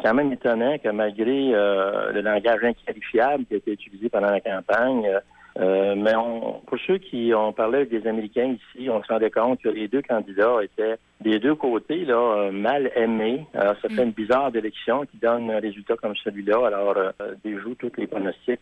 c'est quand même étonnant que malgré euh, le langage inqualifiable qui a été utilisé pendant la campagne, euh, mais on, pour ceux qui ont parlé avec des Américains ici, on se rendait compte que les deux candidats étaient des deux côtés là, euh, mal aimés. Alors, ça fait mm. une bizarre d'élection qui donne un résultat comme celui-là. Alors, déjoue tous les pronostics.